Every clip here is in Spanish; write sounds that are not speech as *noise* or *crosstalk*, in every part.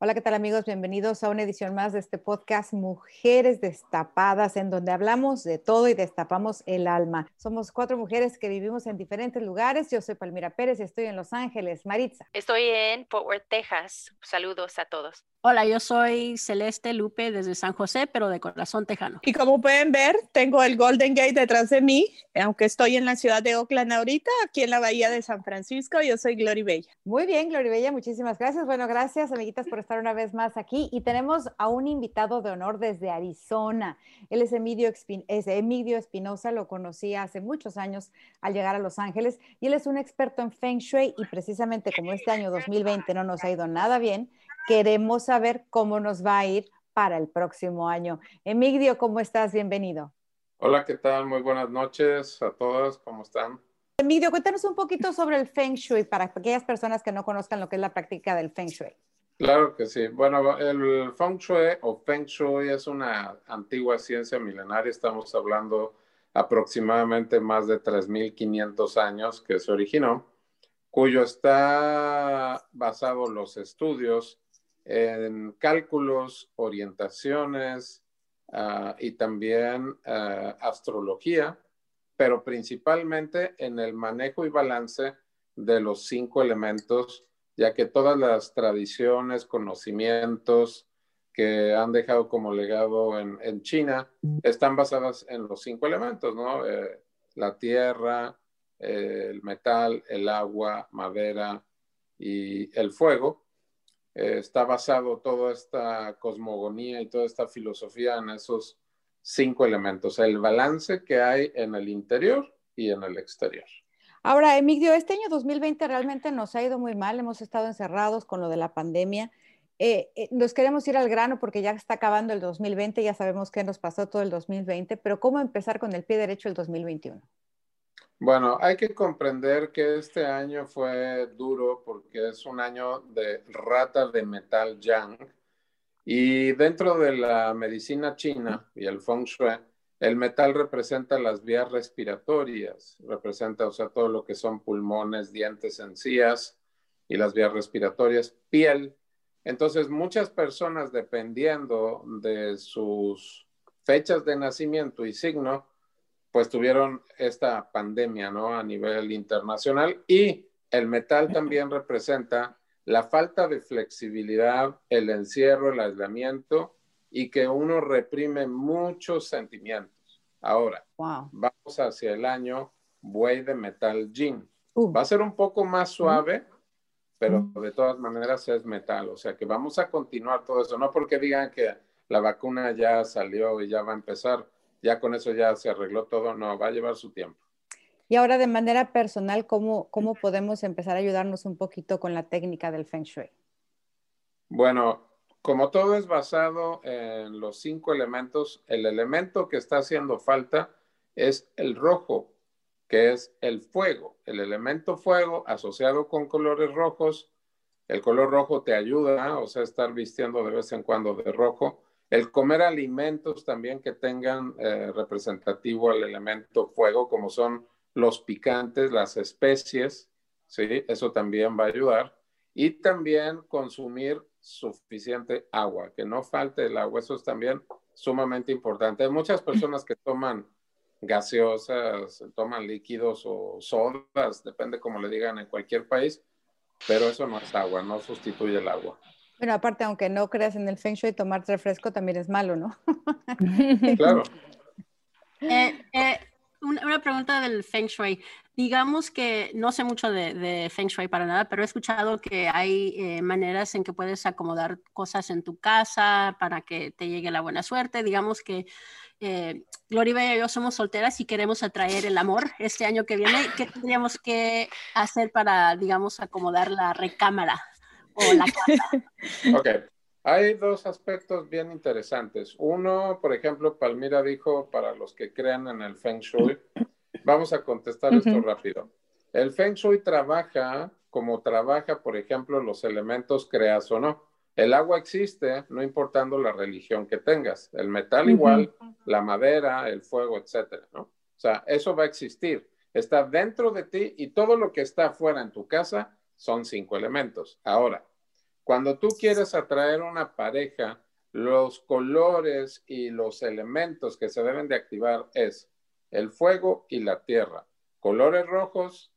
Hola, ¿qué tal amigos? Bienvenidos a una edición más de este podcast Mujeres Destapadas, en donde hablamos de todo y destapamos el alma. Somos cuatro mujeres que vivimos en diferentes lugares. Yo soy Palmira Pérez y estoy en Los Ángeles. Maritza. Estoy en Fort Worth, Texas. Saludos a todos. Hola, yo soy Celeste Lupe desde San José, pero de corazón tejano. Y como pueden ver, tengo el Golden Gate detrás de mí, aunque estoy en la ciudad de Oakland ahorita, aquí en la bahía de San Francisco, yo soy Glory Bella. Muy bien, Glory Bella, muchísimas gracias. Bueno, gracias, amiguitas, por estar una vez más aquí. Y tenemos a un invitado de honor desde Arizona. Él es Emilio, es Emilio Espinosa, lo conocí hace muchos años al llegar a Los Ángeles, y él es un experto en Feng Shui, y precisamente como este año 2020 no nos ha ido nada bien, queremos saber cómo nos va a ir para el próximo año. Emigdio, ¿cómo estás? Bienvenido. Hola, ¿qué tal? Muy buenas noches a todos, ¿cómo están? Emigdio, cuéntanos un poquito sobre el Feng Shui para aquellas personas que no conozcan lo que es la práctica del Feng Shui. Claro que sí. Bueno, el Feng Shui o Feng Shui es una antigua ciencia milenaria. Estamos hablando aproximadamente más de 3.500 años que se originó, cuyo está basado los estudios en cálculos, orientaciones uh, y también uh, astrología, pero principalmente en el manejo y balance de los cinco elementos, ya que todas las tradiciones, conocimientos que han dejado como legado en, China están basadas en los cinco elementos, ¿no? Eh, la tierra, eh, el metal, el agua, madera y el fuego eh, está basado toda esta cosmogonía y toda esta filosofía en esos cinco elementos, el balance que hay en el interior y en el exterior. Ahora, Emigdio, este año 2020 realmente nos ha ido muy mal, hemos estado encerrados con lo de la pandemia. Eh, eh, nos queremos ir al grano porque ya está acabando el 2020, ya sabemos qué nos pasó todo el 2020, pero ¿cómo empezar con el pie derecho el 2021? Bueno, hay que comprender que este año fue duro porque es un año de rata de metal yang y dentro de la medicina china y el feng shui, el metal representa las vías respiratorias, representa, o sea, todo lo que son pulmones, dientes, encías y las vías respiratorias, piel. Entonces, muchas personas, dependiendo de sus fechas de nacimiento y signo, pues tuvieron esta pandemia, ¿no? A nivel internacional y el metal también representa la falta de flexibilidad, el encierro, el aislamiento y que uno reprime muchos sentimientos. Ahora, vamos hacia el año buey de metal jean. Uh. Va a ser un poco más suave, pero de todas maneras es metal. O sea que vamos a continuar todo eso. No porque digan que la vacuna ya salió y ya va a empezar ya con eso ya se arregló todo, no, va a llevar su tiempo. Y ahora de manera personal, ¿cómo, cómo podemos empezar a ayudarnos un poquito con la técnica del Feng Shui? Bueno, como todo es basado en los cinco elementos, el elemento que está haciendo falta es el rojo, que es el fuego. El elemento fuego asociado con colores rojos. El color rojo te ayuda, o sea, estar vistiendo de vez en cuando de rojo. El comer alimentos también que tengan eh, representativo al elemento fuego, como son los picantes, las especies, ¿sí? Eso también va a ayudar. Y también consumir suficiente agua, que no falte el agua, eso es también sumamente importante. Hay muchas personas que toman gaseosas, toman líquidos o sodas, depende como le digan en cualquier país, pero eso no es agua, no sustituye el agua. Bueno, aparte, aunque no creas en el Feng Shui, tomar refresco también es malo, ¿no? claro. *laughs* Eh, eh, una, pregunta del Feng Shui. Digamos que no sé mucho de, Feng Shui para nada, pero he escuchado que hay eh, maneras en que puedes acomodar cosas en tu casa para que te llegue la buena suerte. Digamos que eh, Gloria y yo somos solteras y queremos atraer el amor este año que viene. ¿Qué tendríamos que hacer para, digamos, acomodar la recámara o la casa? *laughs* Ok. Hay dos aspectos bien interesantes. Uno, por ejemplo, Palmira dijo, para los que crean en el Feng Shui, vamos a contestar esto rápido. El Feng Shui trabaja como trabaja, por ejemplo, los elementos creas o no. El agua existe, no importando la religión que tengas. El metal igual, la madera, el fuego, etcétera, ¿no? O sea, eso va a existir. Está dentro de ti y todo lo que está afuera en tu casa son cinco elementos. Ahora, cuando tú quieres atraer una pareja, los colores y los elementos que se deben de activar es el fuego y la tierra. Colores rojos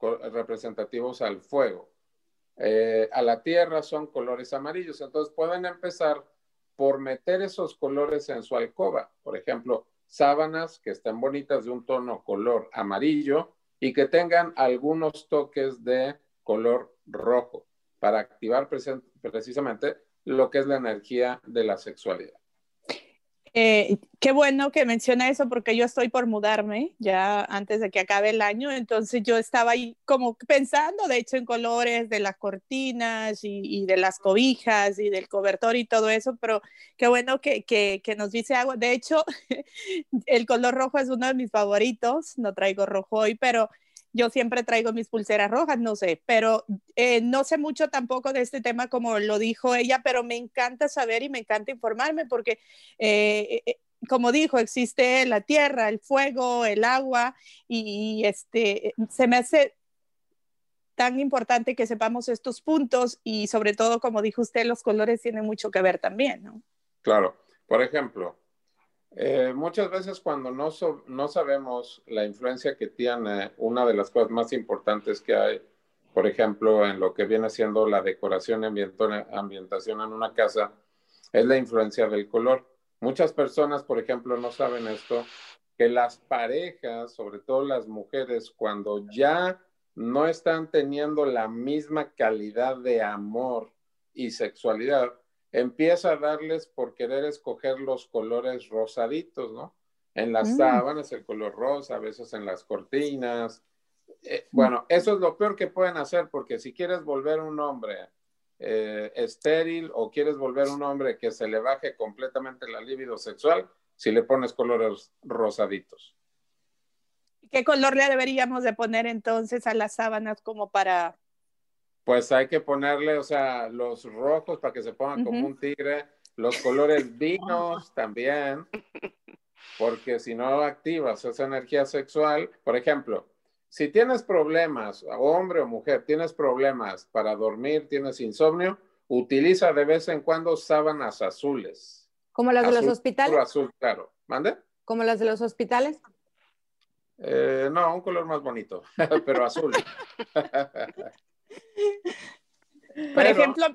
representativos al fuego. Eh, a la tierra son colores amarillos. Entonces pueden empezar por meter esos colores en su alcoba. Por ejemplo, sábanas que estén bonitas de un tono color amarillo y que tengan algunos toques de color rojo para activar precisamente lo que es la energía de la sexualidad. Eh, qué bueno que menciona eso porque yo estoy por mudarme ya antes de que acabe el año, entonces yo estaba ahí como pensando, de hecho, en colores de las cortinas y, de las cobijas y del cobertor y todo eso, pero qué bueno que, que, que nos dice agua. De hecho, *laughs* el color rojo es uno de mis favoritos, no traigo rojo hoy, pero yo siempre traigo mis pulseras rojas, no sé, pero eh, no sé mucho tampoco de este tema como lo dijo ella, pero me encanta saber y me encanta informarme porque, eh, eh, como dijo, existe la tierra, el fuego, el agua y, este, se me hace tan importante que sepamos estos puntos y sobre todo, como dijo usted, los colores tienen mucho que ver también, ¿no? Claro. Por ejemplo, eh, muchas veces cuando no, no sabemos la influencia que tiene, una de las cosas más importantes que hay, por ejemplo, en lo que viene siendo la decoración y ambientación en una casa, es la influencia del color. Muchas personas, por ejemplo, no saben esto, que las parejas, sobre todo las mujeres, cuando ya no están teniendo la misma calidad de amor y sexualidad, empieza a darles por querer escoger los colores rosaditos, ¿no? En las mm. sábanas el color rosa, a veces en las cortinas. Eh, bueno, eso es lo peor que pueden hacer porque si quieres volver un hombre eh, estéril o quieres volver un hombre que se le baje completamente la libido sexual, si le pones colores rosaditos. ¿Qué color le deberíamos de poner entonces a las sábanas como para pues hay que ponerle, o sea, los rojos para que se pongan como un tigre, los colores *laughs* vinos también, porque si no activas esa energía sexual, por ejemplo, si tienes problemas, hombre o mujer, tienes problemas para dormir, tienes insomnio, utiliza de vez en cuando sábanas azules. ¿Como las de los hospitales? Azul, claro. ¿Mande? ¿Como las de los hospitales? Eh, no, un color más bonito, *laughs* pero azul. *laughs* por ejemplo,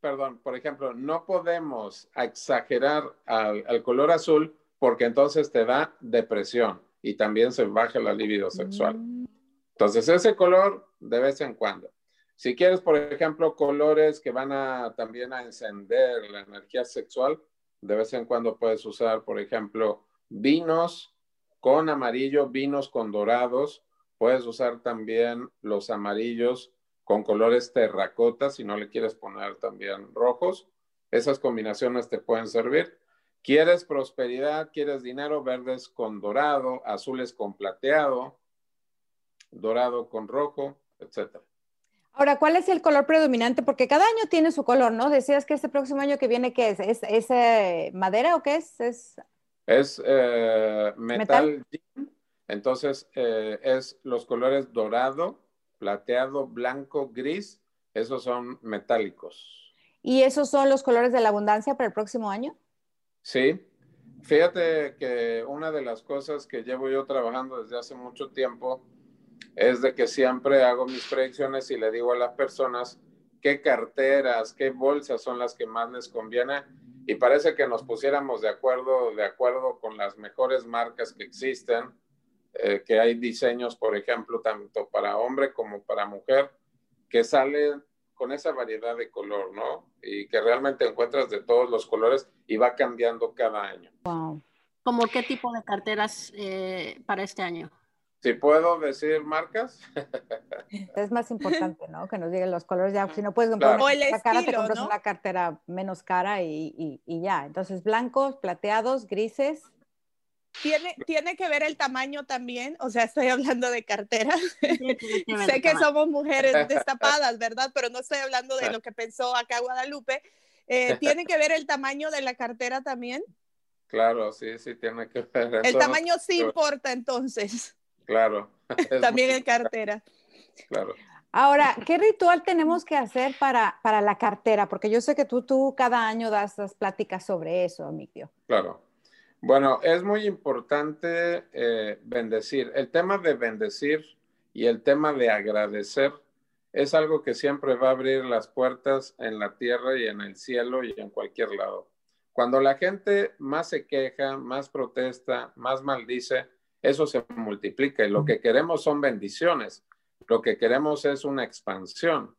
perdón, por ejemplo, no podemos exagerar al, color azul porque entonces te da depresión y también se baja la libido sexual. Mm. Entonces, ese color de vez en cuando. Si quieres, por ejemplo, colores que van a también a encender la energía sexual, de vez en cuando puedes usar, por ejemplo, vinos con amarillo, vinos con dorados, Puedes usar también los amarillos con colores terracota si no le quieres poner también rojos. Esas combinaciones te pueden servir. ¿Quieres prosperidad? ¿Quieres dinero? Verdes con dorado, azules con plateado, dorado con rojo, etcétera. Ahora, ¿cuál es el color predominante? Porque cada año tiene su color, ¿no? Decías que este próximo año que viene, ¿qué es? ¿Es, eh, madera o qué es? Es, es eh, metal, ¿Metal? Entonces, eh, es los colores dorado, plateado, blanco, gris, esos son metálicos. ¿Y esos son los colores de la abundancia para el próximo año? Sí. Fíjate que una de las cosas que llevo yo trabajando desde hace mucho tiempo es de que siempre hago mis predicciones y le digo a las personas qué carteras, qué bolsas son las que más les conviene y parece que nos pusiéramos de acuerdo, de acuerdo con las mejores marcas que existen eh, que hay diseños, por ejemplo, tanto para hombre como para mujer, que salen con esa variedad de color, ¿no? Y que realmente encuentras de todos los colores y va cambiando cada año. Wow. ¿Cómo qué tipo de carteras eh, para este año? Si puedo decir marcas. *laughs* Es más importante, ¿no? Que nos digan los colores. Ya, si no puedes comprar una cara, te compras una cartera menos cara y, y, ya. Entonces, blancos, plateados, grises. Tiene, tiene que ver el tamaño también, o sea, estoy hablando de cartera. *laughs* sé que somos mujeres *laughs* destapadas, ¿verdad? Pero no estoy hablando de lo que pensó acá Guadalupe. Eh, ¿Tiene que ver el tamaño de la cartera también? Claro, sí, sí, tiene que ver. El tamaño sí importa entonces. Claro. *laughs* También en cartera. Claro. Ahora, ¿qué ritual tenemos que hacer para, para la cartera? Porque yo sé que tú, tú cada año das, das pláticas sobre eso, Mictio. Claro. Bueno, es muy importante eh, bendecir. El tema de bendecir y el tema de agradecer es algo que siempre va a abrir las puertas en la tierra y en el cielo y en cualquier lado. Cuando la gente más se queja, más protesta, más maldice, eso se multiplica y lo que queremos son bendiciones, lo que queremos es una expansión.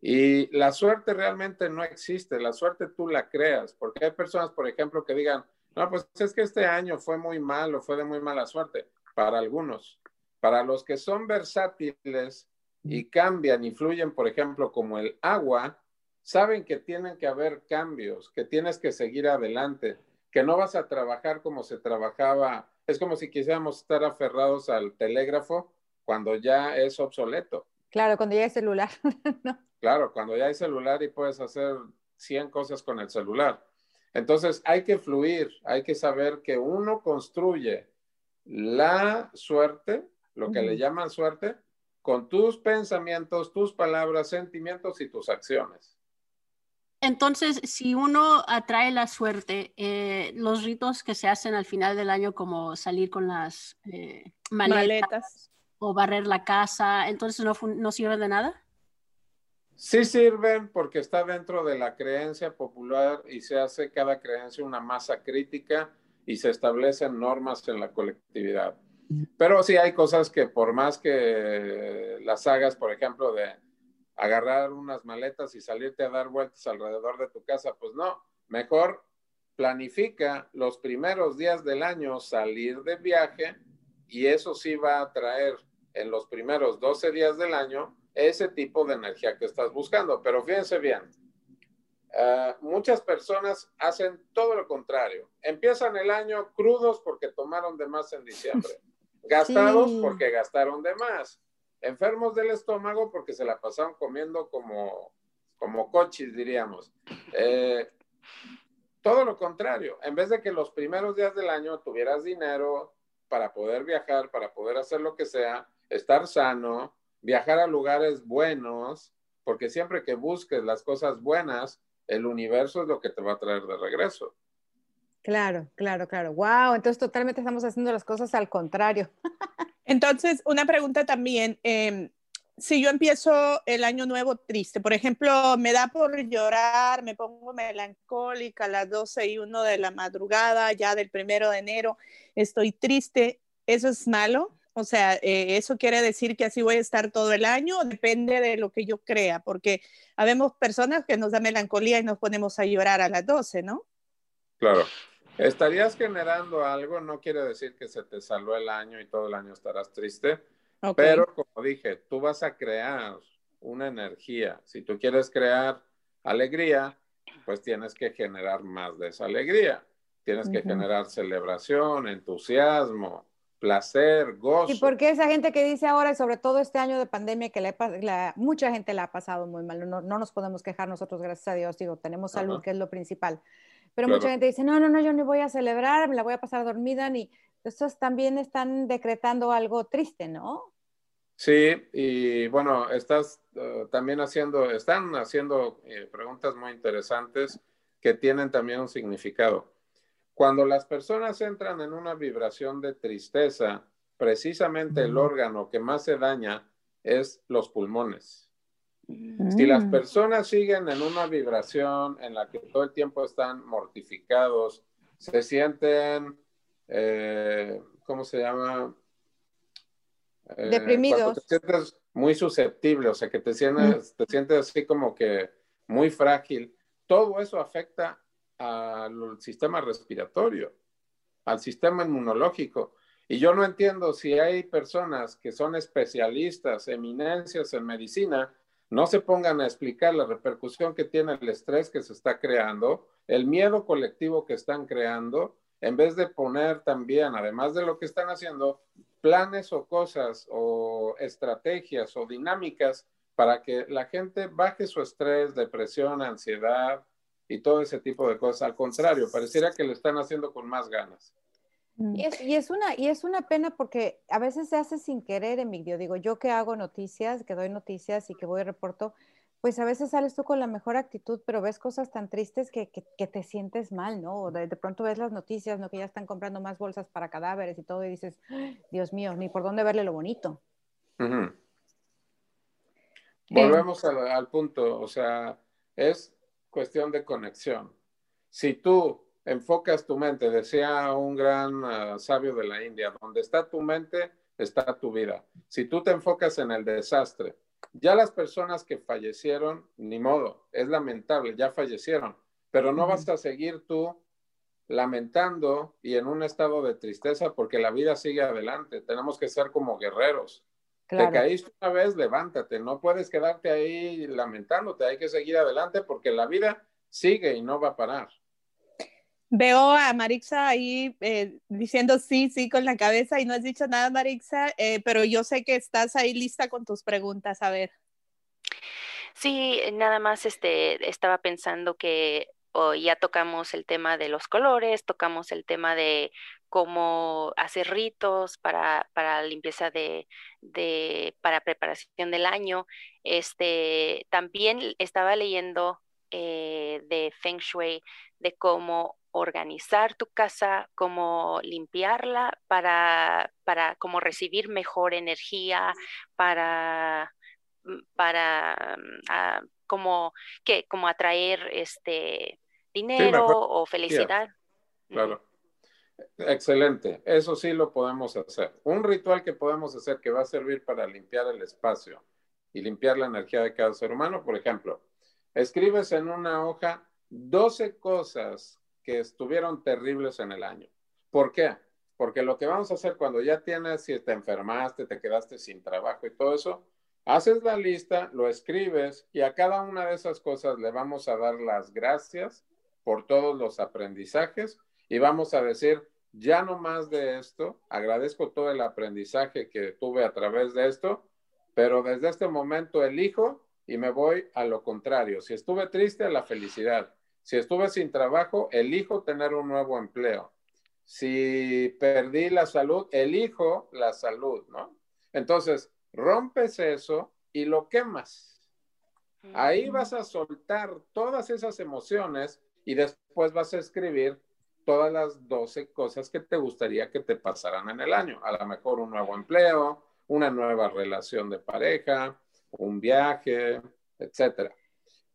Y la suerte realmente no existe, la suerte tú la creas, porque hay personas, por ejemplo, que digan, no, pues es que este año fue muy malo, fue de muy mala suerte, para algunos. Para los que son versátiles y cambian, influyen, por ejemplo, como el agua, saben que tienen que haber cambios, que tienes que seguir adelante, que no vas a trabajar como se trabajaba es como si quisiéramos estar aferrados al telégrafo cuando ya es obsoleto. Claro, cuando ya hay celular. *laughs* Claro, cuando ya hay celular y puedes hacer 100 cosas con el celular. Entonces hay que fluir, hay que saber que uno construye la suerte, lo que le llaman suerte, con tus pensamientos, tus palabras, sentimientos y tus acciones. Entonces, si uno atrae la suerte, eh, los ritos que se hacen al final del año, como salir con las eh, maletas, o barrer la casa, entonces no, no sirven de nada? Sí sirven porque está dentro de la creencia popular y se hace cada creencia una masa crítica y se establecen normas en la colectividad. Pero sí hay cosas que por más que las hagas, por ejemplo, de agarrar unas maletas y salirte a dar vueltas alrededor de tu casa, pues no, mejor planifica los primeros días del año salir de viaje y eso sí va a traer en los primeros 12 días del año ese tipo de energía que estás buscando. Pero fíjense bien, eh, muchas personas hacen todo lo contrario. Empiezan el año crudos porque tomaron de más en diciembre, *laughs* gastados porque gastaron de más enfermos del estómago porque se la pasaron comiendo como, como coches, diríamos. Eh, todo lo contrario, en vez de que los primeros días del año tuvieras dinero para poder viajar, para poder hacer lo que sea, estar sano, viajar a lugares buenos, porque siempre que busques las cosas buenas, el universo es lo que te va a traer de regreso. Claro, claro, claro. Wow, entonces totalmente estamos haciendo las cosas al contrario. *laughs* Entonces, una pregunta también. Em, si yo empiezo el año nuevo triste, por ejemplo, me da por llorar, me pongo melancólica a las 12 y 1 de la madrugada, ya del primero de enero, estoy triste, ¿eso es malo? O sea, eh, ¿eso quiere decir que así voy a estar todo el año? Depende de lo que yo crea, porque habemos personas que nos da melancolía y nos ponemos a llorar a las 12, ¿no? Claro. Estarías generando algo, no quiere decir que se te salvó el año y todo el año estarás triste, pero como dije, tú vas a crear una energía. Si tú quieres crear alegría, pues tienes que generar más de esa alegría. Tienes que generar celebración, entusiasmo, placer, gozo. ¿Y por qué esa gente que dice ahora, sobre todo este año de pandemia, que la, mucha gente la ha pasado muy mal? No, no, nos podemos quejar nosotros, gracias a Dios, digo, tenemos salud, que es lo principal. Pero mucha gente dice, no, no, no, yo no voy a celebrar, me la voy a pasar dormida, ni... Estos también están decretando algo triste, ¿no? Sí, y bueno, estás eh, también haciendo, están haciendo eh, preguntas muy interesantes que tienen también un significado. Cuando las personas entran en una vibración de tristeza, precisamente el órgano que más se daña es los pulmones. Si las mm. personas siguen en una vibración en la que todo el tiempo están mortificados, se sienten, eh, ¿cómo se llama? eh, Deprimidos. te sientes muy susceptible, o sea, que te sientes, te sientes así como que muy frágil, todo eso afecta al sistema respiratorio, al sistema inmunológico. Y yo no entiendo si hay personas que son especialistas, eminencias en medicina, no se pongan a explicar la repercusión que tiene el estrés que se está creando, el miedo colectivo que están creando, en vez de poner también, además de lo que están haciendo, planes o cosas o estrategias o dinámicas para que la gente baje su estrés, depresión, ansiedad y todo ese tipo de cosas. Al contrario, pareciera que lo están haciendo con más ganas. Mm. Y es, y es, una, y es una pena porque a veces se hace sin querer, Emilio. Digo, yo que hago noticias, que doy noticias y que voy y reporto, pues a veces sales tú con la mejor actitud, pero ves cosas tan tristes que, que, te sientes mal, ¿no? De, de, pronto ves las noticias, ¿no? Que ya están comprando más bolsas para cadáveres y todo, y dices, Dios mío, ni por dónde verle lo bonito. Uh -huh. Volvemos al, al punto, o sea, es cuestión de conexión. Si tú enfocas tu mente, decía un gran uh, sabio de la India, donde está tu mente, está tu vida. Si tú te enfocas en el desastre, ya las personas que fallecieron, ni modo, es lamentable, ya fallecieron, pero no vas a seguir tú lamentando y en un estado de tristeza porque la vida sigue adelante. Tenemos que ser como guerreros. Claro. Te caíste una vez, levántate, no puedes quedarte ahí lamentándote, hay que seguir adelante porque la vida sigue y no va a parar. Veo a Marixa ahí eh, diciendo sí, sí con la cabeza y no has dicho nada, Marixa, eh, pero yo sé que estás ahí lista con tus preguntas. A ver. Sí, nada más este, estaba pensando que oh, ya tocamos el tema de los colores, tocamos el tema de cómo hacer ritos para, para limpieza de, de, para preparación del año. Este, también estaba leyendo eh, de Feng Shui, de cómo organizar tu casa, cómo limpiarla para, para como recibir mejor energía, para, para uh, como, ¿qué? como atraer este dinero sí, o felicidad. Claro. Excelente, eso sí lo podemos hacer. Un ritual que podemos hacer que va a servir para limpiar el espacio y limpiar la energía de cada ser humano, por ejemplo, escribes en una hoja 12 cosas que estuvieron terribles en el año. ¿Por qué? Porque lo que vamos a hacer cuando ya tienes, si te enfermaste, te quedaste sin trabajo y todo eso, haces la lista, lo escribes y a cada una de esas cosas le vamos a dar las gracias por todos los aprendizajes y vamos a decir, ya no más de esto, agradezco todo el aprendizaje que tuve a través de esto, pero desde este momento elijo y me voy a lo contrario. Si estuve triste, a la felicidad. Si estuve sin trabajo, elijo tener un nuevo empleo. Si perdí la salud, elijo la salud, ¿no? Entonces, rompes eso y lo quemas. Ahí vas a soltar todas esas emociones y después vas a escribir todas las 12 cosas que te gustaría que te pasaran en el año. A lo mejor un nuevo empleo, una nueva relación de pareja, un viaje, etcétera.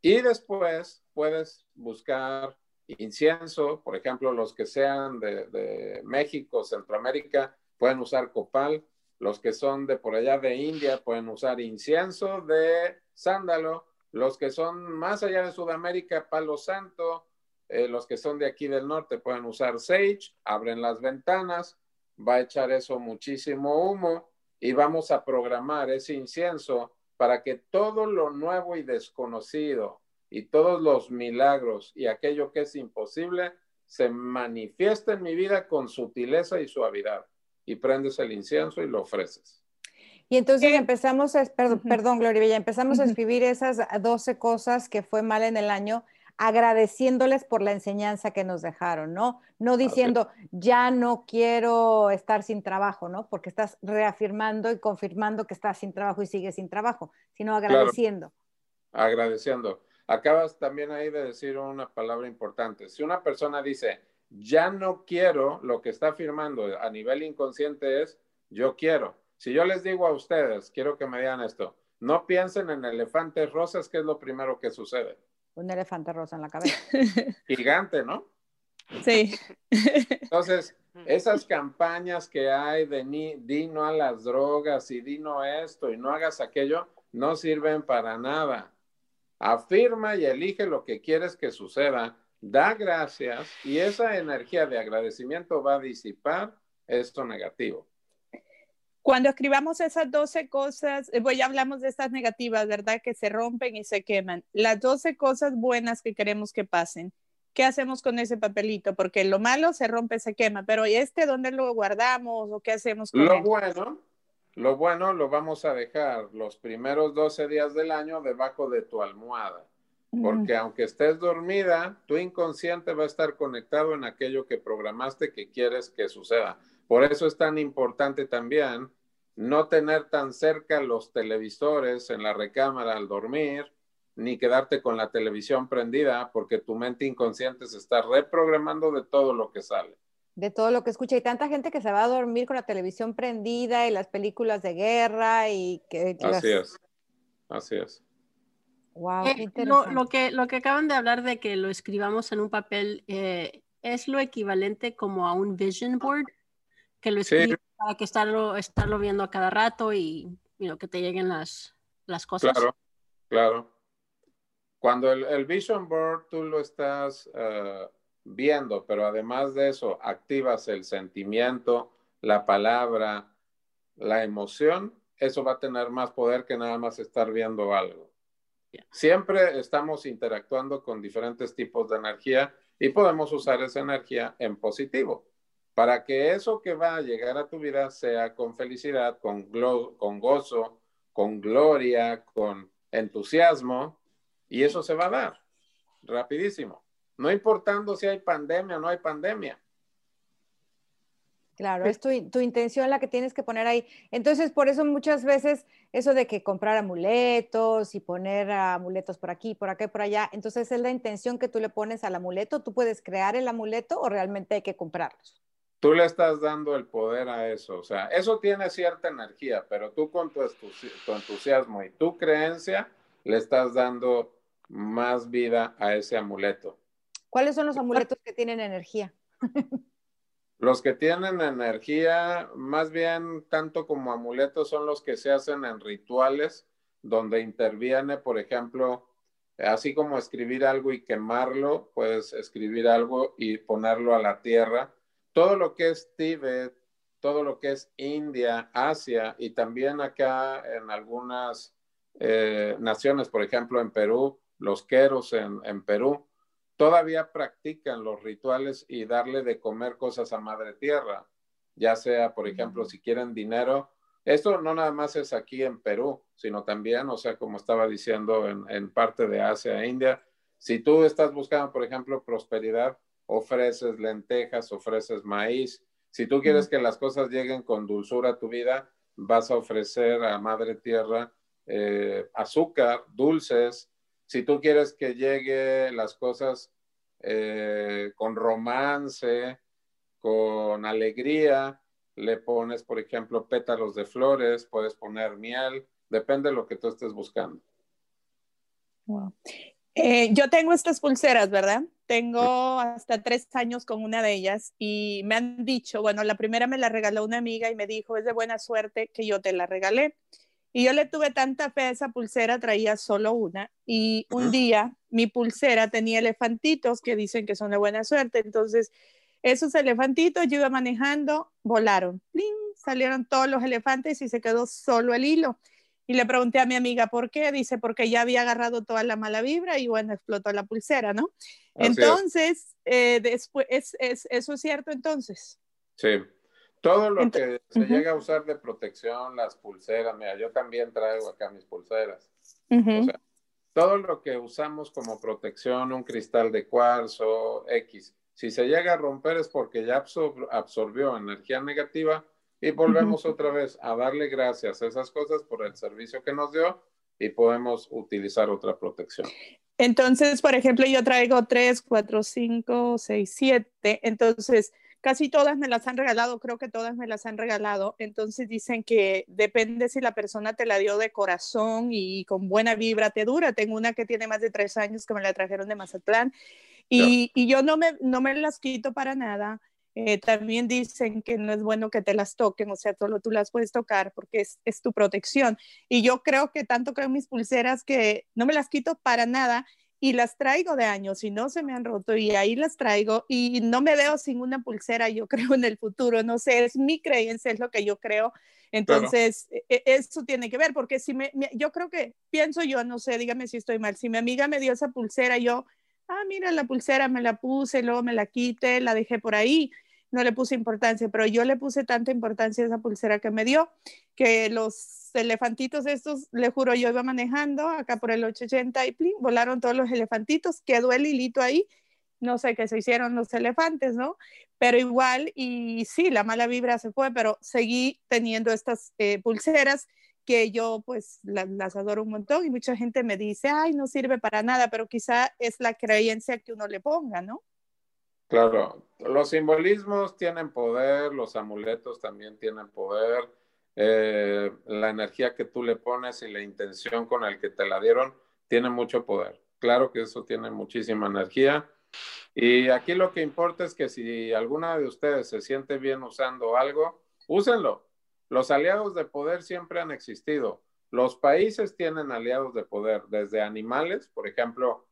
Y después puedes buscar incienso, por ejemplo, los que sean de, de, México, Centroamérica, pueden usar copal, los que son de por allá de India pueden usar incienso de sándalo, los que son más allá de Sudamérica, palo santo, eh, los que son de aquí del norte pueden usar sage, abren las ventanas, va a echar eso muchísimo humo y vamos a programar ese incienso para que todo lo nuevo y desconocido y todos los milagros y aquello que es imposible se manifiesta en mi vida con sutileza y suavidad. Y prendes el incienso y lo ofreces. Y entonces empezamos, a, perdón, perdón, Gloria Bella, empezamos a escribir esas 12 cosas que fue mal en el año, agradeciéndoles por la enseñanza que nos dejaron, ¿no? No diciendo, ya no quiero estar sin trabajo, ¿no? Porque estás reafirmando y confirmando que estás sin trabajo y sigues sin trabajo, sino agradeciendo. Claro. Agradeciendo. Acabas también ahí de decir una palabra importante. Si una persona dice, ya no quiero, lo que está afirmando a nivel inconsciente es, yo quiero. Si yo les digo a ustedes, quiero que me digan esto, no piensen en elefantes rosas, que es lo primero que sucede. Un elefante rosa en la *laughs* cabeza. Gigante, ¿no? Sí. Entonces, Esas campañas que hay de ni, di no a las drogas y di no esto y no hagas aquello, no sirven para nada. Afirma y elige lo que quieres que suceda, da gracias y esa energía de agradecimiento va a disipar esto negativo. Cuando escribamos esas 12 cosas, eh, voy, hablamos de estas negativas, ¿verdad? Que se rompen y se queman. Las 12 cosas buenas que queremos que pasen. ¿Qué hacemos con ese papelito? Porque lo malo se rompe, se quema, pero ¿y este dónde lo guardamos o qué hacemos con Lo bueno, lo bueno lo vamos a dejar los primeros 12 días del año debajo de tu almohada. Porque aunque estés dormida, tu inconsciente va a estar conectado en aquello que programaste que quieres que suceda. Por eso es tan importante también no tener tan cerca los televisores en la recámara al dormir, ni quedarte con la televisión prendida, porque tu mente inconsciente se está reprogramando de todo lo que sale. De todo lo que escucha. Y tanta gente que se va a dormir con la televisión prendida y las películas de guerra y que... Así es. Así es. Wow, eh, lo, que, lo que acaban de hablar de que lo escribamos en un papel eh, es lo equivalente como a un vision board, que lo escribes para que estarlo, estarlo viendo a cada rato y que te lleguen las, las cosas. Claro, claro. Cuando el, Vision Board tú lo estás eh, viendo, pero además de eso, activas el sentimiento, la palabra, la emoción, eso va a tener más poder que nada más estar viendo algo. Siempre estamos interactuando con diferentes tipos de energía y podemos usar esa energía en positivo para que eso que va a llegar a tu vida sea con felicidad, con, con gozo, con gloria, con entusiasmo, y eso se va a dar rapidísimo, no importando si hay pandemia o no hay pandemia. Claro, es tu, tu, intención la que tienes que poner ahí. Entonces, por eso muchas veces eso de que comprar amuletos y poner amuletos por aquí, por acá, por allá, entonces es la intención que tú le pones al amuleto. ¿Tú puedes crear el amuleto o realmente hay que comprarlos? Tú le estás dando el poder a eso. O sea, eso tiene cierta energía, pero tú con tu, entusiasmo y tu creencia le estás dando más vida a ese amuleto. ¿Cuáles son los amuletos que tienen energía? *laughs* los que tienen energía, más bien tanto como amuletos, son los que se hacen en rituales donde interviene, por ejemplo, así como escribir algo y quemarlo, puedes escribir algo y ponerlo a la tierra todo lo que es Tíbet, todo lo que es India, Asia y también acá en algunas eh, naciones, por ejemplo en Perú, los queros en, en, Perú, todavía practican los rituales y darle de comer cosas a Madre Tierra, ya sea, por ejemplo, si quieren dinero. Esto no nada más es aquí en Perú, sino también, o sea, como estaba diciendo, en, en parte de Asia e India. Si tú estás buscando, por ejemplo, prosperidad, ofreces lentejas, ofreces maíz. Si tú quieres que las cosas lleguen con dulzura a tu vida, vas a ofrecer a Madre Tierra eh, azúcar, dulces. Si tú quieres que llegue las cosas eh, con romance, con alegría, le pones, por ejemplo, pétalos de flores, puedes poner miel, depende de lo que tú estés buscando. Eh, yo tengo estas pulseras, ¿verdad? Tengo hasta tres años con una de ellas y me han dicho, bueno, la primera me la regaló una amiga y me dijo, es de buena suerte que yo te la regalé. Y yo le tuve tanta fe a esa pulsera, traía solo una. Y un día mi pulsera tenía elefantitos que dicen que son de buena suerte. Entonces, esos elefantitos yo iba manejando, volaron. Salieron todos los elefantes y se quedó solo el hilo. Y le pregunté a mi amiga por qué. Dice, porque ya había agarrado toda la mala vibra y bueno, explotó la pulsera, ¿no? entonces, eh, después, es, ¿eso es cierto entonces? Sí. Todo lo que se llega a usar de protección, las pulseras, mira, yo también traigo acá mis pulseras. o sea, todo lo que usamos como protección, un cristal de cuarzo, X, si se llega a romper es porque ya absorbió energía negativa y volvemos otra vez a darle gracias a esas cosas por el servicio que nos dio y podemos utilizar otra protección. Entonces, por ejemplo, yo traigo tres, cuatro, cinco, seis, siete. Entonces, casi todas me las han regalado, creo que todas me las han regalado. Entonces dicen que depende si la persona te la dio de corazón y con buena vibra te dura. Tengo una que tiene más de tres años que me la trajeron de Mazatlán y, y yo no me, no me las quito para nada Eh, también dicen que no es bueno que te las toquen, o sea, solo tú las puedes tocar porque es, es tu protección. Y yo creo que tanto creo mis pulseras que no me las quito para nada y las traigo de años y no se me han roto y ahí las traigo y no me veo sin una pulsera, yo *laughs* creo en el futuro, no sé, es mi creencia, es lo que yo creo. Entonces, e, e, eso tiene que ver, porque si me, yo creo que, pienso yo, no sé, dígame si estoy mal, si mi amiga me dio esa pulsera, yo, ah, mira la pulsera, me la puse, luego me la quité, la dejé por ahí no le puse importancia, pero yo le puse tanta importancia a esa pulsera que me dio, que los elefantitos estos, le juro, yo iba manejando acá por el 880 y plin, volaron todos los elefantitos, quedó el hilito ahí, no sé qué se hicieron los elefantes, ¿no? Pero igual, y sí, la mala vibra se fue, pero seguí teniendo estas eh, pulseras que yo pues las adoro un montón y mucha gente me dice, ay, no sirve para nada, pero quizá es la creencia que uno le ponga, ¿no? Claro, los simbolismos tienen poder, los amuletos también tienen poder, eh, la energía que tú le pones y la intención con el que te la dieron tiene mucho poder. Claro que eso tiene muchísima energía. Y aquí lo que importa es que si alguna de ustedes se siente bien usando algo, úsenlo. Los aliados de poder siempre han existido. Los países tienen aliados de poder, desde animales, por ejemplo,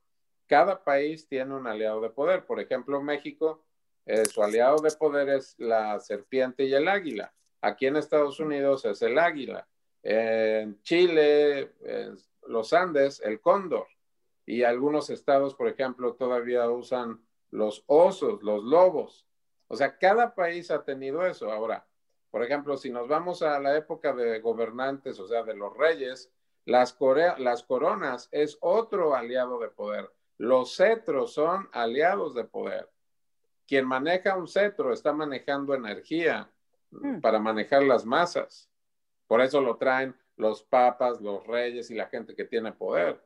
cada país tiene un aliado de poder. Por ejemplo, México, eh, su aliado de poder es la serpiente y el águila. Aquí en Estados Unidos es el águila. En Chile, en los Andes, el cóndor. Y algunos estados, por ejemplo, todavía usan los osos, los lobos. O sea, cada país ha tenido eso. Ahora, por ejemplo, si nos vamos a la época de gobernantes, o sea, de los reyes, las, las coronas es otro aliado de poder. Los cetros son aliados de poder. Quien maneja un cetro está manejando energía hmm. para manejar las masas. Por eso lo traen los papas, los reyes y la gente que tiene poder.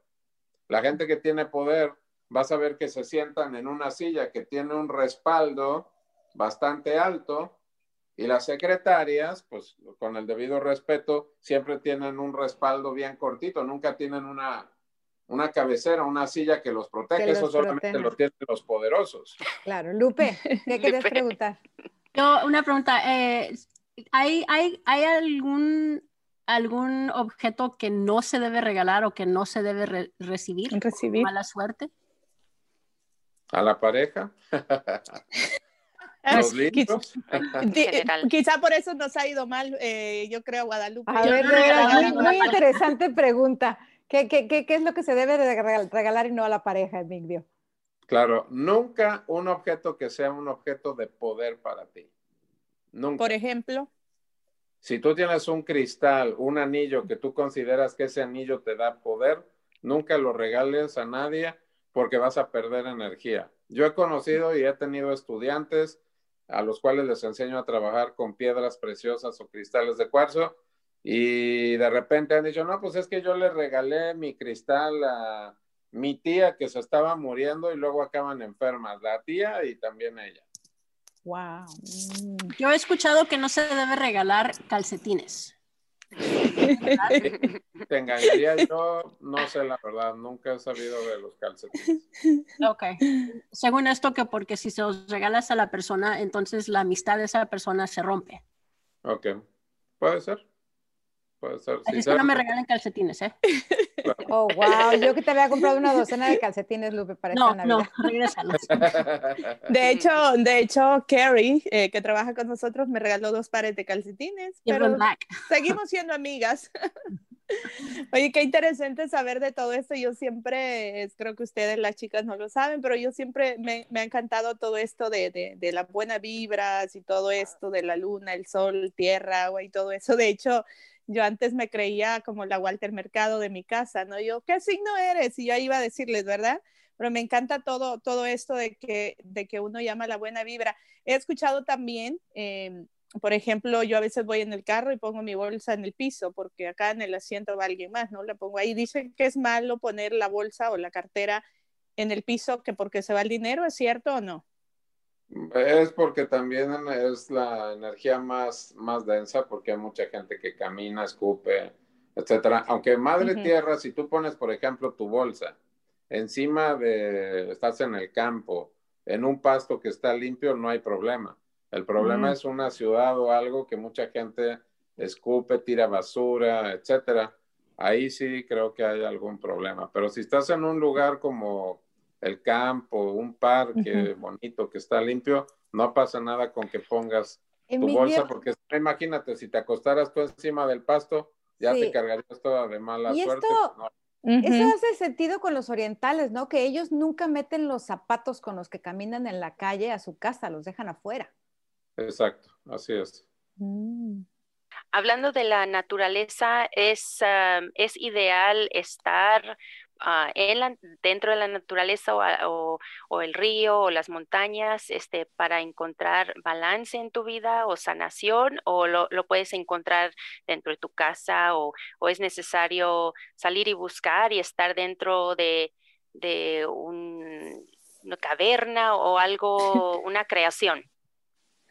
La gente que tiene poder, vas a ver que se sientan en una silla que tiene un respaldo bastante alto y las secretarias, pues con el debido respeto, siempre tienen un respaldo bien cortito, nunca tienen una una cabecera, una silla que los protege, eso solamente lo tienen los poderosos. Claro, Lupe, ¿qué *laughs* quieres preguntar? Yo, una pregunta, eh, ¿hay, hay, ¿hay algún, algún objeto que no se debe regalar o que no se debe recibir? Recibir. Mala suerte. A la pareja. *laughs* Los libros. *laughs* Quizá por eso nos ha ido mal, eh, yo creo, Guadalupe. A ver, muy interesante pregunta. ¿Qué, qué, qué, qué es lo que se debe de regalar y no a la pareja, Emilio? Claro, nunca un objeto que sea un objeto de poder para ti. Nunca. Por ejemplo. Si tú tienes un cristal, un anillo que tú consideras que ese anillo te da poder, nunca lo regales a nadie porque vas a perder energía. Yo he conocido y he tenido estudiantes a los cuales les enseño a trabajar con piedras preciosas o cristales de cuarzo y de repente han dicho, no, pues es que yo le regalé mi cristal a mi tía que se estaba muriendo y luego acaban enfermas, la tía y también ella. Wow. Yo he escuchado que no se debe regalar calcetines. *laughs* Te engañaría yo, no sé la verdad, nunca he sabido de los calcetines. Ok. Según esto, que porque si se los regalas a la persona, entonces la amistad de esa persona se rompe. Ok, puede ser. Así que no me regalen calcetines, ¿eh? Oh, wow. Yo que te había comprado una docena de calcetines, Lupe, para no, esta Navidad. No, regrésalos. *laughs* De hecho, de hecho, Carrie, eh, que trabaja con nosotros, me regaló dos pares de calcetines. pero seguimos siendo amigas. *laughs* Oye, qué interesante saber de todo esto. Yo siempre, creo que ustedes, las chicas, no lo saben, pero yo siempre me, me ha encantado todo esto de, de, de las buenas vibras y todo esto de la luna, el sol, tierra, agua y todo eso. De hecho, yo antes me creía como la Walter Mercado de mi casa, ¿no? Yo, ¿qué signo eres? Y yo iba a decirles, ¿verdad? Pero me encanta todo, todo esto de que, de que uno llama la buena vibra. He escuchado también, em, por ejemplo, yo a veces voy en el carro y pongo mi bolsa en el piso, porque acá en el asiento va alguien más, ¿no? La pongo ahí. Dicen que es malo poner la bolsa o la cartera en el piso, que porque se va el dinero, ¿es cierto o no? Es porque también es la energía más, más densa, porque hay mucha gente que camina, escupe, etcétera. Aunque Madre Tierra, si tú pones, por ejemplo, tu bolsa encima de, estás en el campo, en un pasto que está limpio, no hay problema. El problema es una ciudad o algo que mucha gente escupe, tira basura, etcétera. Ahí sí creo que hay algún problema. Pero si estás en un lugar como el campo, un parque bonito que está limpio, no pasa nada con que pongas tu bolsa, porque imagínate, si te acostaras tú encima del pasto, ya te cargarías toda de mala suerte. Pues eso hace sentido con los orientales, ¿no? Que ellos nunca meten los zapatos con los que caminan en la calle a su casa, los dejan afuera. Exacto, así es. Mm. Hablando de la naturaleza, es, es ideal estar uh, en dentro de la naturaleza o, o, el río o las montañas este, para encontrar balance en tu vida o sanación o lo, lo puedes encontrar dentro de tu casa o, o, es necesario salir y buscar y estar dentro de, de un, una caverna o algo, *laughs* una creación.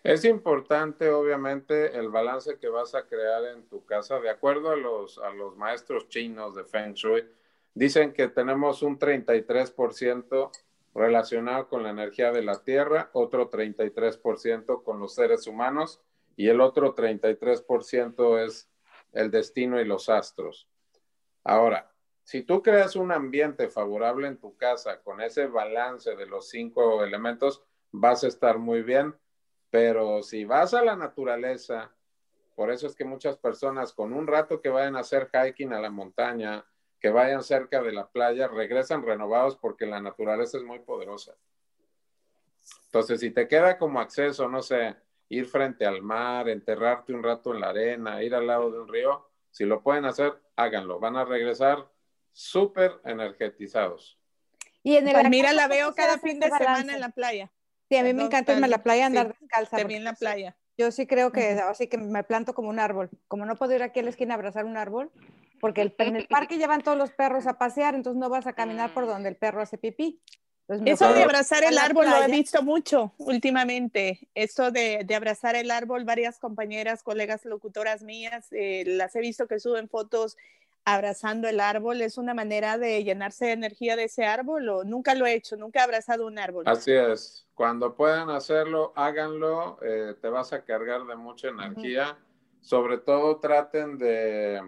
Es importante, obviamente, el balance que vas a crear en tu casa. De acuerdo a los, a los maestros chinos de Feng Shui, dicen que tenemos un 33% relacionado con la energía de la Tierra, otro 33% con los seres humanos y el otro 33% es el destino y los astros. Ahora, si tú creas un ambiente favorable en tu casa con ese balance de los cinco elementos, vas a estar muy bien pero si vas a la naturaleza, por eso es que muchas personas con un rato que vayan a hacer hiking a la montaña, que vayan cerca de la playa, regresan renovados porque la naturaleza es muy poderosa. Entonces, si te queda como acceso, no sé, ir frente al mar, enterrarte un rato en la arena, ir al lado de un río, si lo pueden hacer, háganlo. Van a regresar súper energetizados. Y en el pues mira, la veo cada fin de semana en la playa. Sí, a mí me encanta irme a la playa, andar descalza. También en la playa. Yo sí creo que, así que me planto como un árbol. Como no puedo ir aquí a la esquina a abrazar un árbol, porque el, en el parque llevan todos los perros a pasear, entonces no vas a caminar por donde el perro hace pipí. Eso de abrazar el árbol lo he visto mucho últimamente. Eso de, de, abrazar el árbol, varias compañeras, colegas locutoras mías, eh, las he visto que suben fotos abrazando el árbol es una manera de llenarse de energía de ese árbol o nunca lo he hecho, nunca he abrazado un árbol. Así es, cuando puedan hacerlo, háganlo, eh, te vas a cargar de mucha energía. Sobre todo traten de,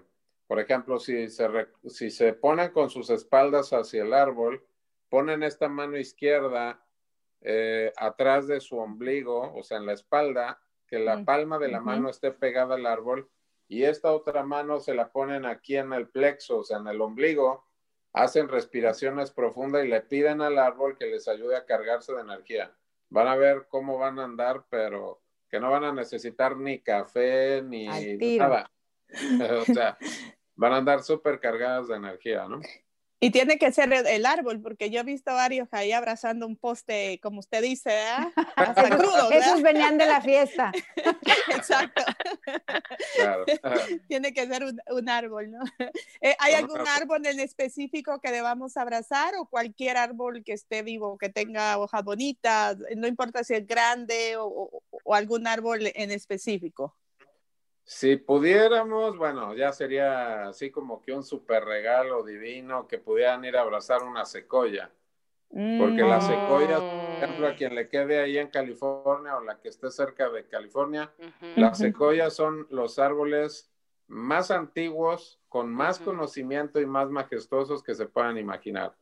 por ejemplo, si se, si se ponen con sus espaldas hacia el árbol, ponen esta mano izquierda eh, atrás de su ombligo, o sea, en la espalda, que la palma de la mano esté pegada al árbol y esta otra mano se la ponen aquí en el plexo, o sea, en el ombligo, hacen respiraciones profundas y le piden al árbol que les ayude a cargarse de energía. Van a ver cómo van a andar, pero que no van a necesitar ni café ni nada. *laughs* o sea, *laughs* van a andar súper cargadas de energía, ¿no? Y tiene que ser el, árbol, porque yo he visto varios ahí abrazando un poste, como usted dice, ¿eh? Esos venían de la fiesta. *laughs* Exacto. Claro. *laughs* tiene que ser un, árbol, ¿no? *laughs* Eh, ¿Hay algún árbol en específico que debamos abrazar o cualquier árbol que esté vivo, que tenga hojas bonitas, no importa si es grande o algún árbol en específico? Si pudiéramos, bueno, ya sería así como que un super regalo divino que pudieran ir a abrazar una secoya. Porque la secoya, por ejemplo, a quien le quede ahí en California o la que esté cerca de California, las secoyas son los árboles más antiguos, con más conocimiento y más majestuosos que se puedan imaginar.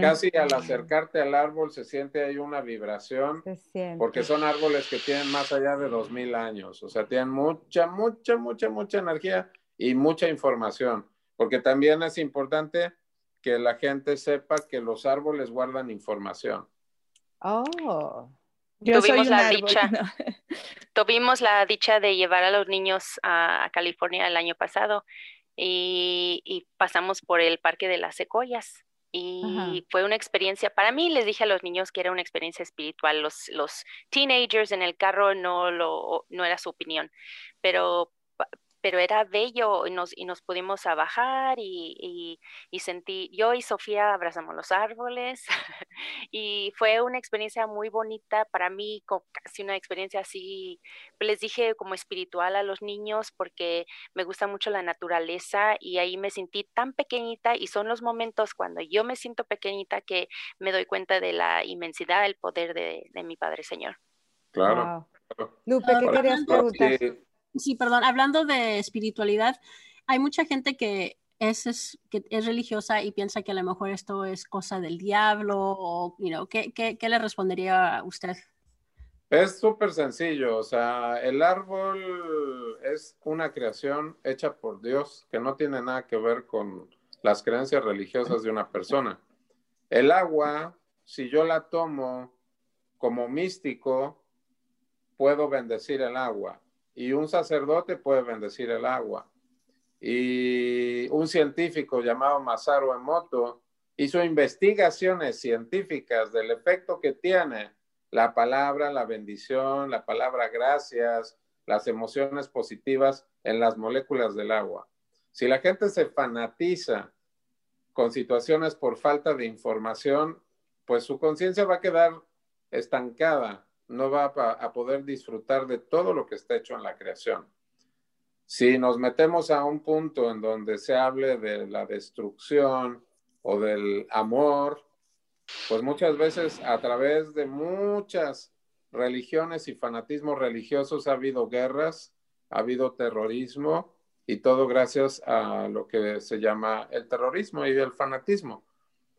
Casi al acercarte al árbol se siente ahí una vibración, porque son árboles que tienen más allá de dos mil años, o sea, tienen mucha, mucha, mucha, mucha energía y mucha información, porque también es importante que la gente sepa que los árboles guardan información. Oh. tuvimos la dicha, *laughs* tuvimos la dicha de llevar a los niños a, California el año pasado y, y, pasamos por el Parque de las Secoyas. Y fue una experiencia, para mí les dije a los niños que era una experiencia espiritual, los, los teenagers en el carro no, lo, no era su opinión, pero pero era bello y nos, y nos pudimos bajar y, y, sentí, yo y Sofía abrazamos los árboles *laughs* y fue una experiencia muy bonita para mí, casi una experiencia así, les dije como espiritual a los niños porque me gusta mucho la naturaleza y ahí me sentí tan pequeñita y son los momentos cuando yo me siento pequeñita que me doy cuenta de la inmensidad, el poder de, mi Padre Señor. Claro. Lupe, ¿qué querías preguntar? Sí, perdón, hablando de espiritualidad, hay mucha gente que es, que es religiosa y piensa que a lo mejor esto es cosa del diablo o, you ¿qué, qué, le respondería a usted? Es súper sencillo, o sea, el árbol es una creación hecha por Dios que no tiene nada que ver con las creencias religiosas de una persona. El agua, si yo la tomo como místico, puedo bendecir el agua y un sacerdote puede bendecir el agua. Y un científico llamado Masaru Emoto hizo investigaciones científicas del efecto que tiene la palabra, la bendición, la palabra gracias, las emociones positivas en las moléculas del agua. Si la gente se fanatiza con situaciones por falta de información, pues su conciencia va a quedar estancada, no va a, poder disfrutar de todo lo que está hecho en la creación. Si nos metemos a un punto en donde se hable de la destrucción o del amor, pues muchas veces a través de muchas religiones y fanatismos religiosos ha habido guerras, ha habido terrorismo y todo gracias a lo que se llama el terrorismo y el fanatismo.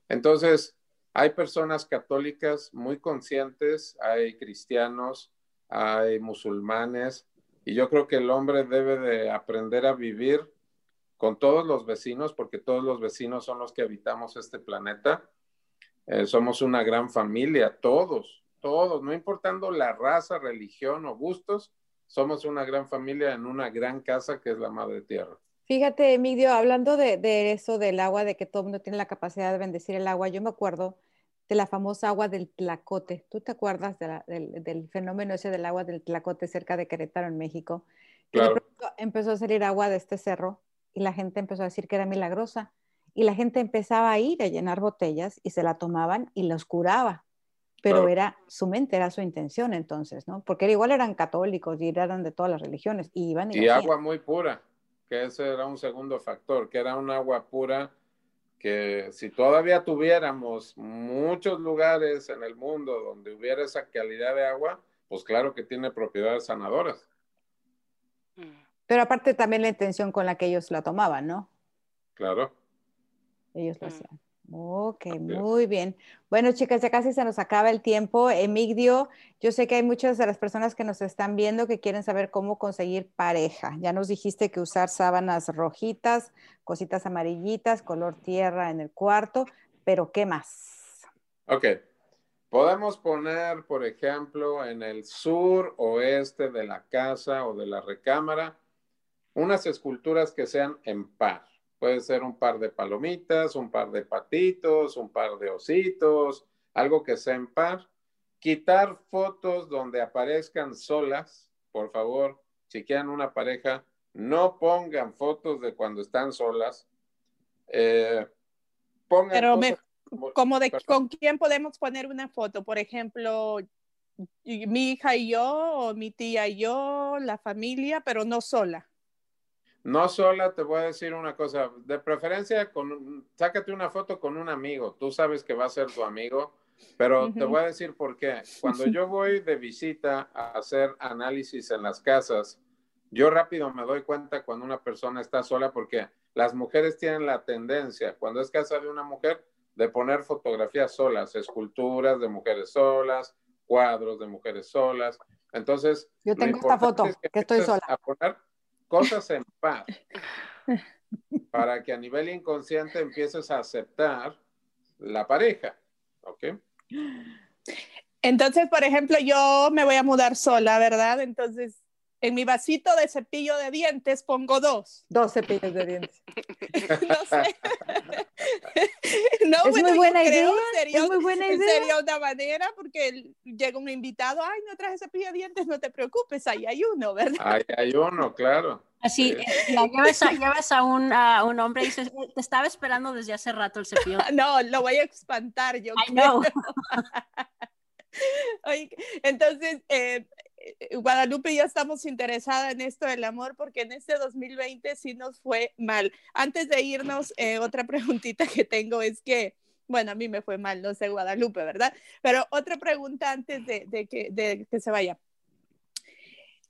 Entonces, hay personas católicas muy conscientes, hay cristianos, hay musulmanes, y yo creo que el hombre debe de aprender a vivir con todos los vecinos, porque todos los vecinos son los que habitamos este planeta eh, somos una gran familia, todos, todos, no importando la raza, religión o gustos, somos una gran familia en una gran casa que es la Madre Tierra. Fíjate, Emilio, hablando de, eso del agua, de que todo el mundo tiene la capacidad de bendecir el agua, yo me acuerdo de la famosa agua del Tlacote. ¿Tú te acuerdas del, fenómeno ese del agua del Tlacote cerca de Querétaro, en México? Claro. empezó a salir agua de este cerro y la gente empezó a decir que era milagrosa y la gente empezaba a ir a llenar botellas y se la tomaban y los curaba. Pero era su mente, era su intención entonces, ¿no? Porque igual eran católicos y eran de todas las religiones y iban y, y agua muy pura, que ese era un segundo factor, que era un agua pura que si todavía tuviéramos muchos lugares en el mundo donde hubiera esa calidad de agua, pues claro que tiene propiedades sanadoras. Pero aparte también la intención con la que ellos la tomaban, ¿no? Claro. Ellos lo mm. hacían. Ok, muy bien. Bueno, chicas, ya casi se nos acaba el tiempo. Emigdio, yo sé que hay muchas de las personas que nos están viendo que quieren saber cómo conseguir pareja. Ya nos dijiste que usar sábanas rojitas, cositas amarillitas, color tierra en el cuarto, pero ¿qué más? Ok. Podemos poner, por ejemplo, en el sur oeste de la casa o de la recámara, unas esculturas que sean en par. Puede ser un par de palomitas, un par de patitos, un par de ositos, algo que sea en par. Quitar fotos donde aparezcan solas, por favor, si quieren una pareja, no pongan fotos de cuando están solas. Eh, Pero como de con quién podemos poner una foto, por ejemplo, mi hija y yo, o mi tía y yo, la familia, pero no sola. No sola, te voy a decir una cosa, de preferencia, con, sácate una foto con un amigo, tú sabes que va a ser tu amigo, pero te voy a decir por qué. Cuando yo voy de visita a hacer análisis en las casas, yo rápido me doy cuenta cuando una persona está sola porque las mujeres tienen la tendencia, cuando es casa de una mujer, de poner fotografías solas, esculturas de mujeres solas, cuadros de mujeres solas. Entonces, yo tengo esta foto que, estoy sola. A poner cosas en paz para que a nivel inconsciente empieces a aceptar la pareja. ¿Ok? Entonces, por ejemplo, yo me voy a mudar sola, ¿verdad? Entonces, en mi vasito de cepillo de dientes pongo dos. Dos cepillos de dientes. *laughs* no sé. *laughs* no, es muy buena idea. Sería, es muy buena idea. Sería una manera porque llega un invitado, ay, no traje cepillo de dientes, no te preocupes, ahí hay uno, ¿verdad? Ahí hay uno, claro. Así, sí. llevas, a, llevas a, un, a, un, hombre y dices, te estaba esperando desde hace rato el cepillo. *laughs* no, lo voy a espantar yo. I know. Oye, entonces, eh, eh, Guadalupe ya estamos interesada en esto del amor porque en este 2020 sí nos fue mal. Antes de irnos, eh, otra *laughs* preguntita que tengo es que, bueno, a mí me fue mal, no sé Guadalupe, ¿verdad? Pero otra pregunta antes que, de que se vaya.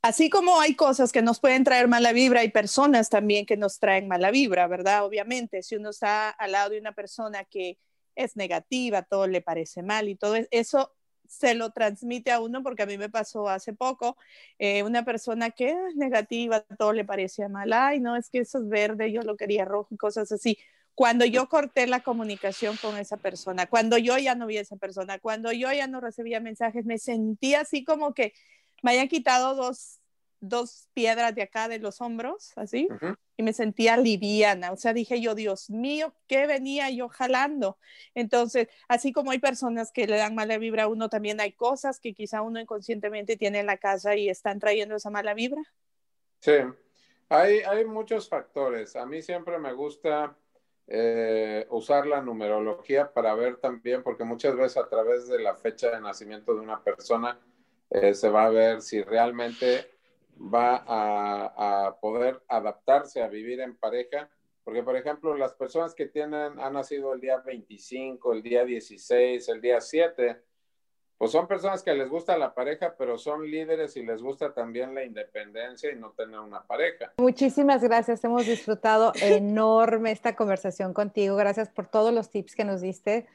así como hay cosas que nos pueden traer mala vibra, hay personas también que nos traen mala vibra, ¿verdad? Obviamente, si uno está al lado de una persona que es negativa, todo le parece mal y todo eso se lo transmite a uno, porque a mí me pasó hace poco, eh, una persona que es negativa, todo le parecía mal, ay, no, es que eso es verde, yo lo quería rojo y cosas así. Cuando yo corté la comunicación con esa persona, cuando yo ya no vi a esa persona, cuando yo ya no recibía mensajes, me sentía así como que me hayan quitado dos, dos piedras de acá de los hombros, así, y me sentía liviana. O sea, dije yo, Dios mío, ¿qué venía yo jalando? Entonces, así como hay personas que le dan mala vibra a uno, también hay cosas que quizá uno inconscientemente tiene en la casa y están trayendo esa mala vibra. Sí, hay, hay muchos factores. A mí siempre me gusta eh, usar la numerología para ver también, porque muchas veces a través de la fecha de nacimiento de una persona, eh, se va a ver si realmente va a, poder adaptarse a vivir en pareja. Porque, por ejemplo, las personas que tienen, han nacido el día 25, el día 16, el día 7, pues son personas que les gusta la pareja, pero son líderes y les gusta también la independencia y no tener una pareja. Muchísimas gracias, hemos disfrutado enorme esta conversación contigo. Gracias por todos los tips que nos diste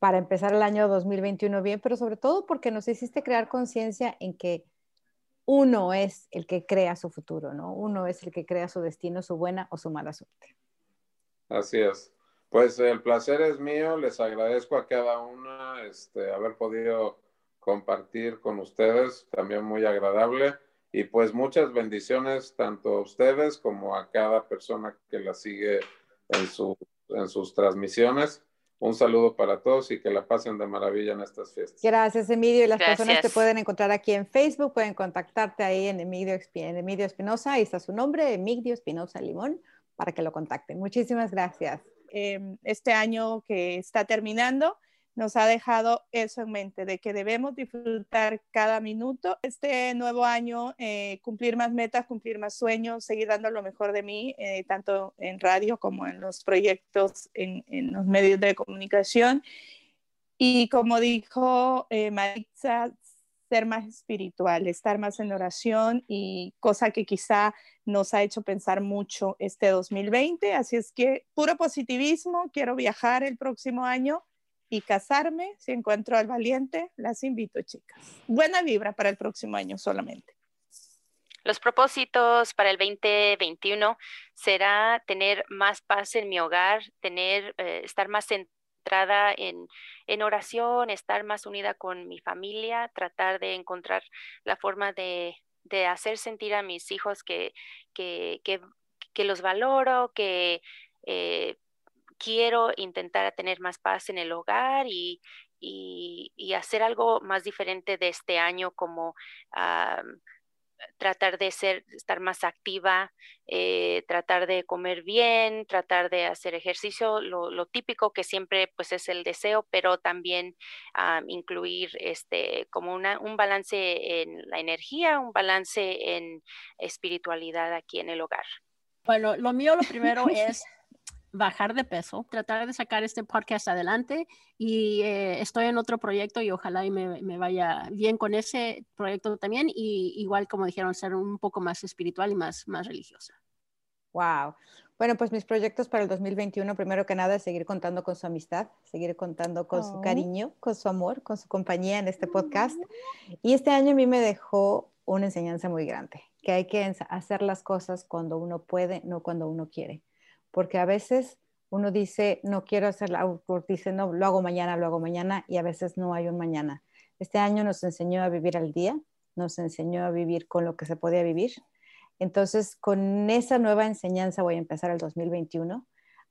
para empezar el año 2021 bien, pero sobre todo porque nos hiciste crear conciencia en que uno es el que crea su futuro, ¿no? Uno es el que crea su destino, su buena o su mala suerte. Así es. Pues el placer es mío, les agradezco a cada una este, haber podido compartir con ustedes, también muy agradable. Y pues muchas bendiciones tanto a ustedes como a cada persona que la sigue en, su, en sus transmisiones. Un saludo para todos y que la pasen de maravilla en estas fiestas. Gracias, Emilio. Y las personas te pueden encontrar aquí en Facebook, pueden contactarte ahí en Emilio, Espinosa. Ahí está su nombre, Emilio Espinosa Limón, para que lo contacten. Muchísimas gracias. Em, este año que está terminando, nos ha dejado eso en mente, de que debemos disfrutar cada minuto. Este nuevo año, eh, cumplir más metas, cumplir más sueños, seguir dando lo mejor de mí, eh, tanto en radio como en los proyectos, en, los medios de comunicación. Y como dijo eh, Maritza, ser más espiritual, estar más en oración y cosa que quizá nos ha hecho pensar mucho este 2020. Así es que puro positivismo, quiero viajar el próximo año y casarme, si encuentro al valiente, las invito, chicas. Buena vibra para el próximo año solamente. Los propósitos para el 2021 será tener más paz en mi hogar, tener, eh, estar más centrada en, en, oración, estar más unida con mi familia, tratar de encontrar la forma de, de hacer sentir a mis hijos que, que, que, los valoro, que eh, quiero intentar tener más paz en el hogar y, hacer algo más diferente de este año, como tratar de ser, estar más activa, eh, tratar de comer bien, tratar de hacer ejercicio, lo, típico que siempre pues es el deseo, pero también incluir este como una, un balance en la energía, un balance en espiritualidad aquí en el hogar. Bueno, lo mío lo primero *laughs* es bajar de peso, tratar de sacar este podcast adelante y eh, estoy en otro proyecto y ojalá y me, me, vaya bien con ese proyecto también y igual como dijeron, ser un poco más espiritual y más, más religiosa. Wow. Bueno, pues mis proyectos para el 2021, primero que nada, es seguir contando con su amistad, seguir contando con su oh. cariño, con su amor, con su compañía en este podcast. Y este año a mí me dejó una enseñanza muy grande, que hay que hacer las cosas cuando uno puede, no cuando uno quiere porque a veces uno dice, no quiero hacerlo, dice, no, lo hago mañana, lo hago mañana, y a veces no hay un mañana. Este año nos enseñó a vivir al día, nos enseñó a vivir con lo que se podía vivir. Entonces, con esa nueva enseñanza voy a empezar el 2021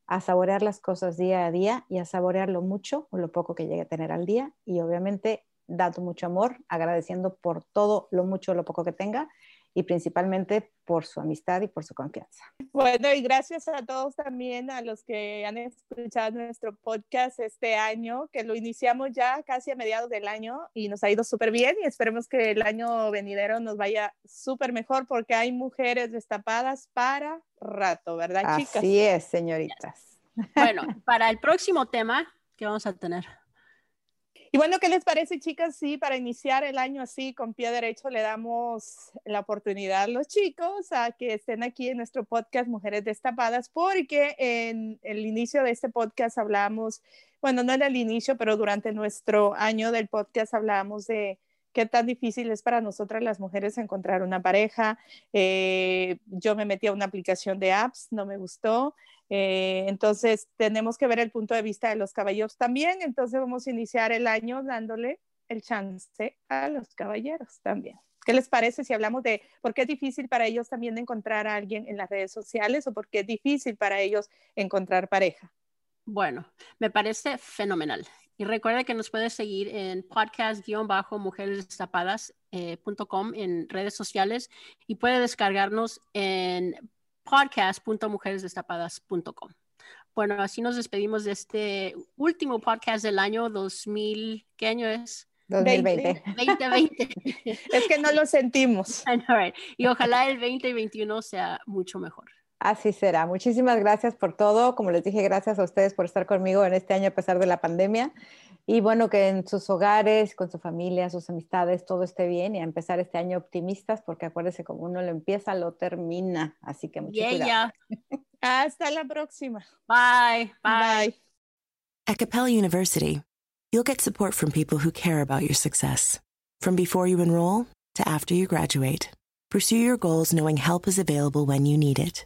a saborear las cosas día a día y a saborear lo mucho o lo poco que llegue a tener al día y obviamente dando mucho amor, agradeciendo por todo lo mucho o lo poco que tenga y principalmente por su amistad y por su confianza. Bueno, y gracias a todos también, a los que han escuchado nuestro podcast este año, que lo iniciamos ya casi a mediados del año y nos ha ido súper bien y esperemos que el año venidero nos vaya súper mejor porque hay mujeres destapadas para rato, ¿verdad, chicas? Así es, señoritas. Bueno, para el próximo tema, ¿qué vamos a tener? Y bueno, ¿qué les parece, chicas? Sí, para iniciar el año así, con pie derecho, le damos la oportunidad a los chicos a que estén aquí en nuestro podcast Mujeres Destapadas, porque en el inicio de este podcast hablamos, bueno, no en el inicio, pero durante nuestro año del podcast hablábamos de qué tan difícil es para nosotras las mujeres encontrar una pareja. Eh, yo me metí a una aplicación de apps, no me gustó. Eh, entonces, tenemos que ver el punto de vista de los caballeros también. Entonces, vamos a iniciar el año dándole el chance a los caballeros también. ¿Qué les parece si hablamos de por qué es difícil para ellos también encontrar a alguien en las redes sociales o por qué es difícil para ellos encontrar pareja? Bueno, me parece fenomenal. Y recuerda que nos puedes seguir en podcast-mujeresdestapadas.com eh, en redes sociales y puede descargarnos en podcast.mujeresdestapadas.com. Bueno, así nos despedimos de este último podcast del año 2000. ¿Qué año es? 2020. 2020. *laughs* es que no lo sentimos. *laughs* Y ojalá el 2021 sea mucho mejor. Así será. Muchísimas gracias por todo. Como les dije, gracias a ustedes por estar conmigo en este año a pesar de la pandemia. Y bueno, que en sus hogares, con su familia, sus amistades, todo esté bien y a empezar este año optimistas, porque acuérdense, como uno lo empieza, lo termina. Así que mucho cuidado. Hasta la próxima. Bye. Bye. At Capella University, you'll get support from people who care about your success. From before you enroll to after you graduate, pursue your goals knowing help is available when you need it.